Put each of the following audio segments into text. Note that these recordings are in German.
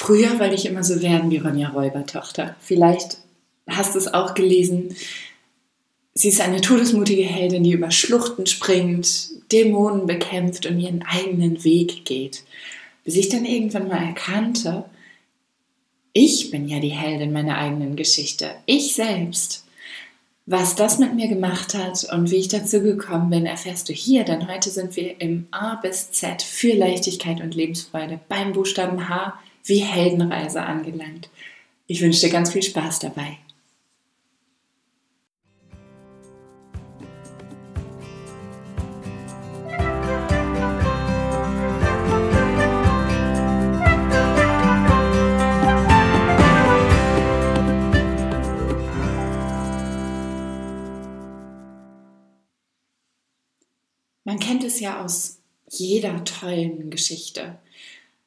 Früher wollte ich immer so werden wie Ronja Räubertochter. Vielleicht hast du es auch gelesen. Sie ist eine todesmutige Heldin, die über Schluchten springt, Dämonen bekämpft und ihren eigenen Weg geht. Bis ich dann irgendwann mal erkannte, ich bin ja die Heldin meiner eigenen Geschichte. Ich selbst. Was das mit mir gemacht hat und wie ich dazu gekommen bin, erfährst du hier, denn heute sind wir im A bis Z für Leichtigkeit und Lebensfreude beim Buchstaben H wie Heldenreise angelangt. Ich wünsche dir ganz viel Spaß dabei. Man kennt es ja aus jeder tollen Geschichte.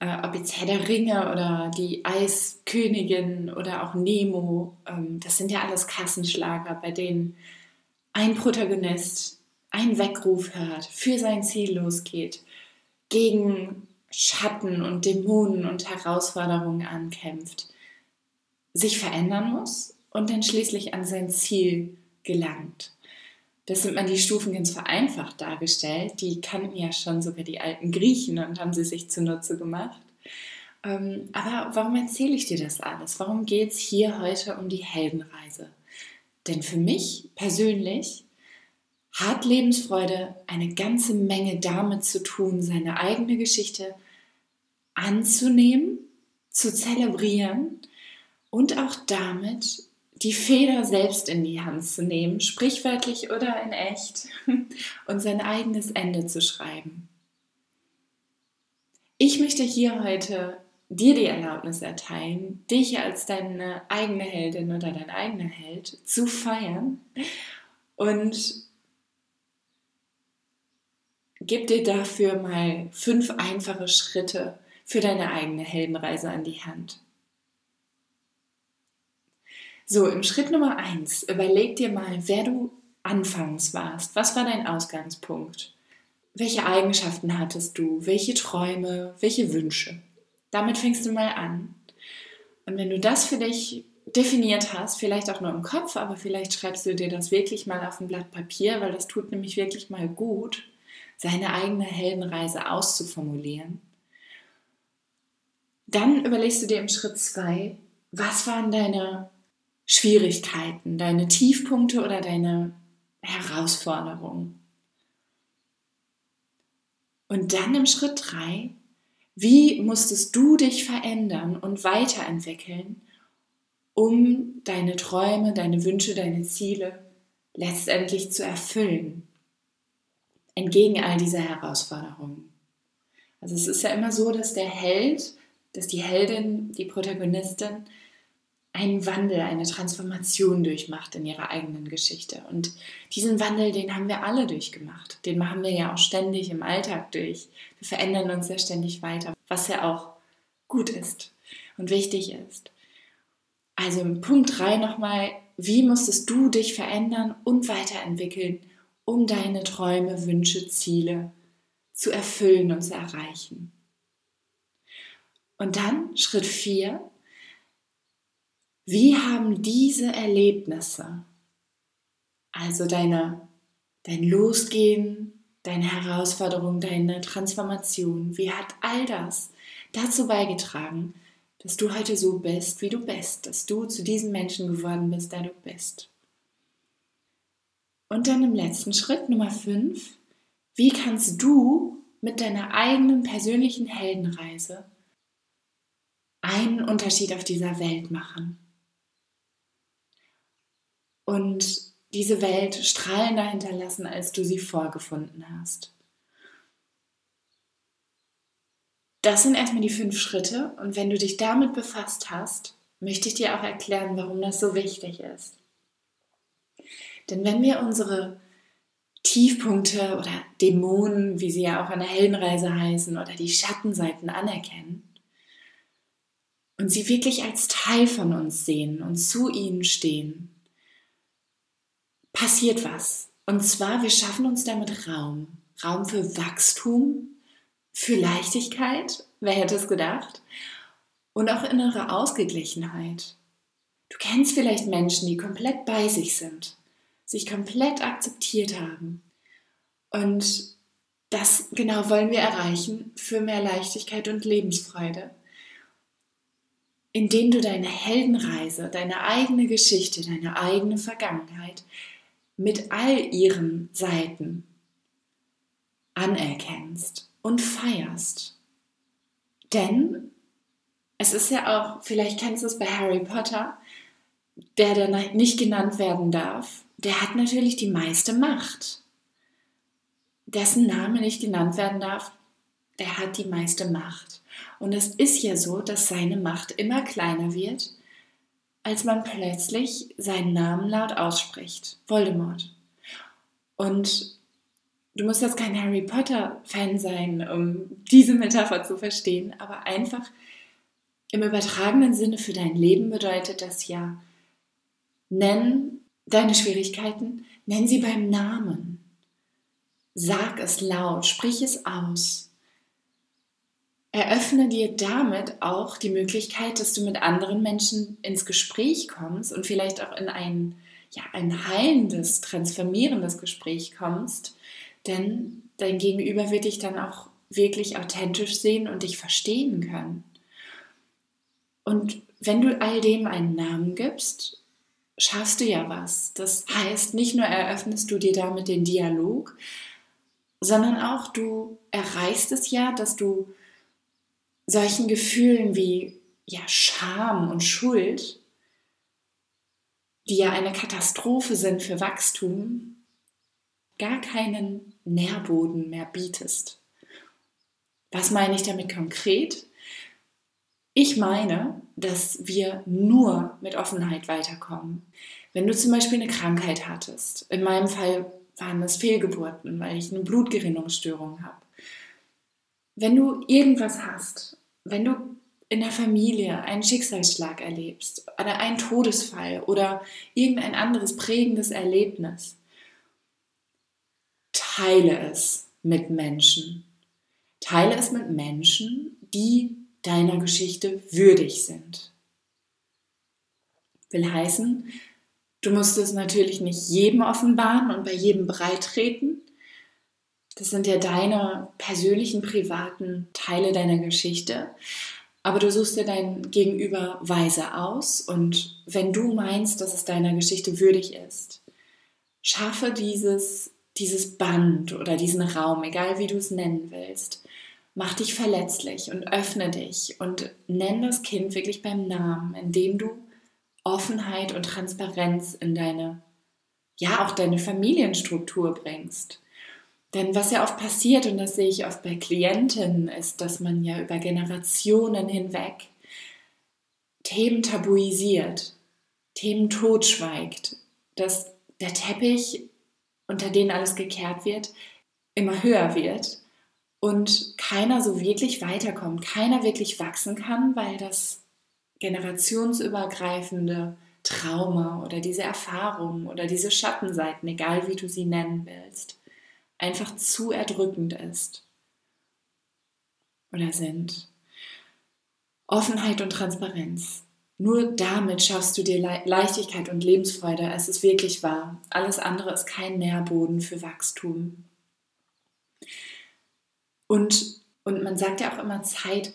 Äh, ob jetzt Herr der Ringe oder die Eiskönigin oder auch Nemo, ähm, das sind ja alles Kassenschlager, bei denen ein Protagonist einen Weckruf hört, für sein Ziel losgeht, gegen Schatten und Dämonen und Herausforderungen ankämpft, sich verändern muss und dann schließlich an sein Ziel gelangt. Das sind mal die Stufen ganz vereinfacht dargestellt. Die kannten ja schon sogar die alten Griechen und haben sie sich zunutze gemacht. Ähm, aber warum erzähle ich dir das alles? Warum geht es hier heute um die Heldenreise? Denn für mich persönlich hat Lebensfreude eine ganze Menge damit zu tun, seine eigene Geschichte anzunehmen, zu zelebrieren und auch damit die Feder selbst in die Hand zu nehmen, sprichwörtlich oder in echt, und sein eigenes Ende zu schreiben. Ich möchte hier heute dir die Erlaubnis erteilen, dich als deine eigene Heldin oder dein eigener Held zu feiern und gib dir dafür mal fünf einfache Schritte für deine eigene Heldenreise an die Hand. So, im Schritt Nummer eins, überleg dir mal, wer du anfangs warst. Was war dein Ausgangspunkt? Welche Eigenschaften hattest du? Welche Träume? Welche Wünsche? Damit fängst du mal an. Und wenn du das für dich definiert hast, vielleicht auch nur im Kopf, aber vielleicht schreibst du dir das wirklich mal auf ein Blatt Papier, weil das tut nämlich wirklich mal gut, seine eigene Heldenreise auszuformulieren. Dann überlegst du dir im Schritt zwei, was waren deine Schwierigkeiten, deine Tiefpunkte oder deine Herausforderungen. Und dann im Schritt drei, wie musstest du dich verändern und weiterentwickeln, um deine Träume, deine Wünsche, deine Ziele letztendlich zu erfüllen, entgegen all dieser Herausforderungen. Also es ist ja immer so, dass der Held, dass die Heldin, die Protagonistin einen Wandel, eine Transformation durchmacht in ihrer eigenen Geschichte. Und diesen Wandel, den haben wir alle durchgemacht. Den machen wir ja auch ständig im Alltag durch. Wir verändern uns ja ständig weiter, was ja auch gut ist und wichtig ist. Also im Punkt 3 nochmal, wie musstest du dich verändern und weiterentwickeln, um deine Träume, Wünsche, Ziele zu erfüllen und zu erreichen? Und dann Schritt 4, wie haben diese Erlebnisse, also deine, dein Losgehen, deine Herausforderung, deine Transformation, wie hat all das dazu beigetragen, dass du heute so bist, wie du bist, dass du zu diesem Menschen geworden bist, der du bist? Und dann im letzten Schritt, Nummer 5, wie kannst du mit deiner eigenen persönlichen Heldenreise einen Unterschied auf dieser Welt machen? Und diese Welt strahlender hinterlassen, als du sie vorgefunden hast. Das sind erstmal die fünf Schritte und wenn du dich damit befasst hast, möchte ich dir auch erklären, warum das so wichtig ist. Denn wenn wir unsere Tiefpunkte oder Dämonen, wie sie ja auch an der Heldenreise heißen, oder die Schattenseiten anerkennen und sie wirklich als Teil von uns sehen und zu ihnen stehen, passiert was. Und zwar, wir schaffen uns damit Raum. Raum für Wachstum, für Leichtigkeit, wer hätte es gedacht? und auch innere Ausgeglichenheit. Du kennst vielleicht Menschen, die komplett bei sich sind, sich komplett akzeptiert haben. Und das genau wollen wir erreichen für mehr Leichtigkeit und Lebensfreude. Indem du deine Heldenreise, deine eigene Geschichte, deine eigene Vergangenheit mit all ihren Seiten anerkennst und feierst. Denn es ist ja auch, vielleicht kennst du es bei Harry Potter, der dann nicht genannt werden darf, der hat natürlich die meiste Macht. Dessen Name nicht genannt werden darf, der hat die meiste Macht. Und es ist ja so, dass seine Macht immer kleiner wird, als man plötzlich seinen Namen laut ausspricht. Voldemort. Und du musst jetzt kein Harry Potter-Fan sein, um diese Metapher zu verstehen, aber einfach im übertragenen Sinne für dein Leben bedeutet das ja, nenn deine Schwierigkeiten, nenn sie beim Namen. Sag es laut, sprich es aus. Eröffne dir damit auch die Möglichkeit, dass du mit anderen Menschen ins Gespräch kommst und vielleicht auch in ein, ja, ein heilendes, transformierendes Gespräch kommst, denn dein Gegenüber wird dich dann auch wirklich authentisch sehen und dich verstehen können. Und wenn du all dem einen Namen gibst, schaffst du ja was. Das heißt, nicht nur eröffnest du dir damit den Dialog, sondern auch du erreichst es ja, dass du solchen Gefühlen wie ja, Scham und Schuld, die ja eine Katastrophe sind für Wachstum, gar keinen Nährboden mehr bietest. Was meine ich damit konkret? Ich meine, dass wir nur mit Offenheit weiterkommen. Wenn du zum Beispiel eine Krankheit hattest, in meinem Fall waren es Fehlgeburten, weil ich eine Blutgerinnungsstörung habe. Wenn du irgendwas hast, wenn du in der Familie einen Schicksalsschlag erlebst oder einen Todesfall oder irgendein anderes prägendes Erlebnis, teile es mit Menschen. Teile es mit Menschen, die deiner Geschichte würdig sind. Will heißen, du musst es natürlich nicht jedem offenbaren und bei jedem breitreten. Das sind ja deine persönlichen, privaten Teile deiner Geschichte. Aber du suchst dir dein Gegenüber weise aus und wenn du meinst, dass es deiner Geschichte würdig ist, schaffe dieses, dieses Band oder diesen Raum, egal wie du es nennen willst, Mach dich verletzlich und öffne dich und nenn das Kind wirklich beim Namen, indem du Offenheit und Transparenz in deine, ja, auch deine Familienstruktur bringst. Denn was ja oft passiert, und das sehe ich oft bei Klientinnen, ist, dass man ja über Generationen hinweg Themen tabuisiert, Themen totschweigt, dass der Teppich, unter den alles gekehrt wird, immer höher wird und keiner so wirklich weiterkommt, keiner wirklich wachsen kann, weil das generationsübergreifende Trauma oder diese Erfahrungen oder diese Schattenseiten, egal wie du sie nennen willst, einfach zu erdrückend ist oder sind. Offenheit und Transparenz. Nur damit schaffst du dir Leichtigkeit und Lebensfreude. Es ist wirklich wahr. Alles andere ist kein Nährboden für Wachstum. Und, und man sagt ja auch immer, Zeit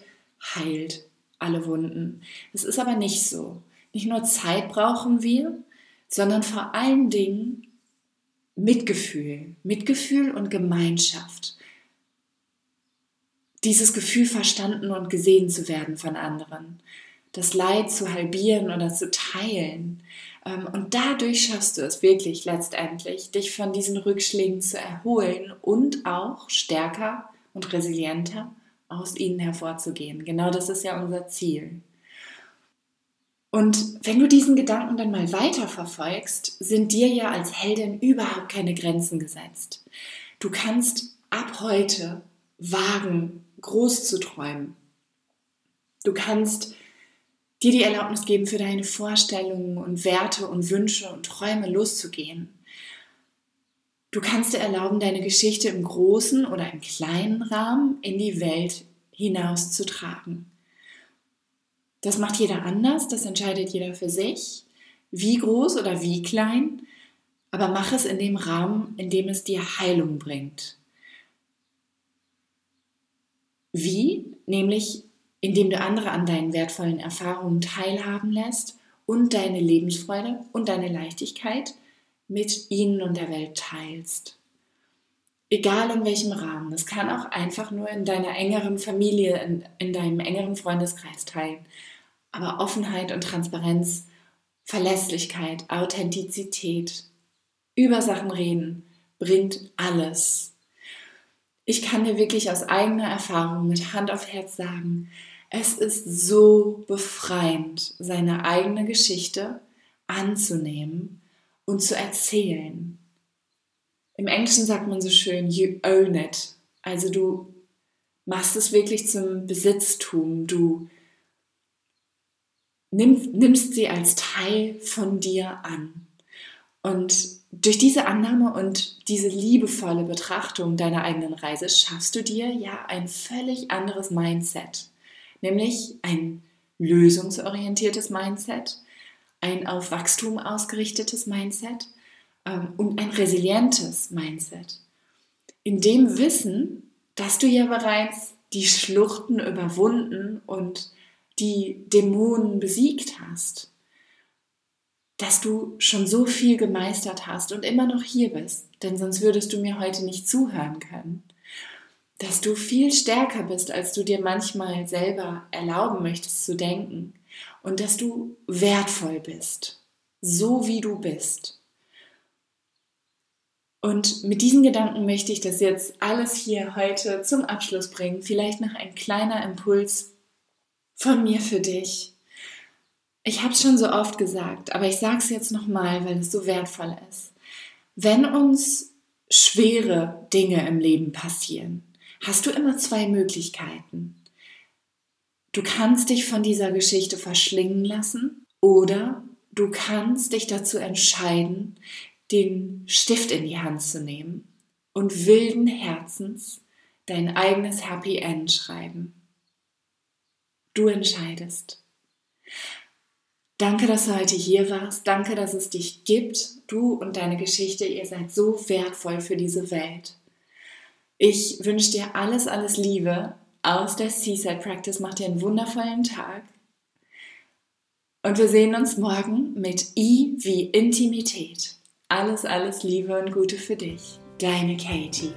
heilt alle Wunden. Das ist aber nicht so. Nicht nur Zeit brauchen wir, sondern vor allen Dingen Mitgefühl. Mitgefühl und Gemeinschaft. Dieses Gefühl verstanden und gesehen zu werden von anderen. Das Leid zu halbieren oder zu teilen. Ähm, und dadurch schaffst du es wirklich letztendlich, dich von diesen Rückschlägen zu erholen und auch stärker und resilienter aus ihnen hervorzugehen. Genau das ist ja unser Ziel. Und wenn du diesen Gedanken dann mal weiter verfolgst, sind dir ja als Heldin überhaupt keine Grenzen gesetzt. Du kannst ab heute wagen, groß zu träumen. Du kannst dir die Erlaubnis geben, für deine Vorstellungen und Werte und Wünsche und Träume loszugehen. Du kannst dir erlauben, deine Geschichte im großen oder im kleinen Rahmen in die Welt hinaus zu tragen. Das macht jeder anders, das entscheidet jeder für sich, wie groß oder wie klein, aber mach es in dem Rahmen, in dem es dir Heilung bringt. Wie? Nämlich indem du andere an deinen wertvollen Erfahrungen teilhaben lässt und deine Lebensfreude und deine Leichtigkeit mit ihnen und der Welt teilst. Egal in welchem Rahmen. Es kann auch einfach nur in deiner engeren Familie, in, in deinem engeren Freundeskreis teilen. Aber Offenheit und Transparenz, Verlässlichkeit, Authentizität, über Sachen reden, bringt alles. Ich kann dir wirklich aus eigener Erfahrung mit Hand auf Herz sagen, es ist so befreiend, seine eigene Geschichte anzunehmen und zu erzählen. Im Englischen sagt man so schön, you own it. Also du machst es wirklich zum Besitztum. Du nimm, nimmst sie als Teil von dir an. Und durch diese Annahme und diese liebevolle Betrachtung deiner eigenen Reise schaffst du dir ja ein völlig anderes Mindset, nämlich ein lösungsorientiertes Mindset, ein auf Wachstum ausgerichtetes Mindset ähm, und ein resilientes Mindset. In dem Wissen, dass du ja bereits die Schluchten überwunden und die Dämonen besiegt hast, dass du schon so viel gemeistert hast und immer noch hier bist, denn sonst würdest du mir heute nicht zuhören können, dass du viel stärker bist, als du dir manchmal selber erlauben möchtest zu denken und dass du wertvoll bist, so wie du bist. Und mit diesen Gedanken möchte ich das jetzt alles hier heute zum Abschluss bringen. Vielleicht noch ein kleiner Impuls von mir für dich. Ich habe es schon so oft gesagt, aber ich sage es jetzt nochmal, weil es so wertvoll ist. Wenn uns schwere Dinge im Leben passieren, hast du immer zwei Möglichkeiten. Du kannst dich von dieser Geschichte verschlingen lassen oder du kannst dich dazu entscheiden, den Stift in die Hand zu nehmen und wilden Herzens dein eigenes Happy End schreiben. Du entscheidest. Danke, dass du heute hier warst. Danke, dass es dich gibt. Du und deine Geschichte, ihr seid so wertvoll für diese Welt. Ich wünsche dir alles, alles Liebe aus der Seaside Practice. Mach dir einen wundervollen Tag. Und wir sehen uns morgen mit I wie Intimität. Alles, alles Liebe und Gute für dich. Deine Katie.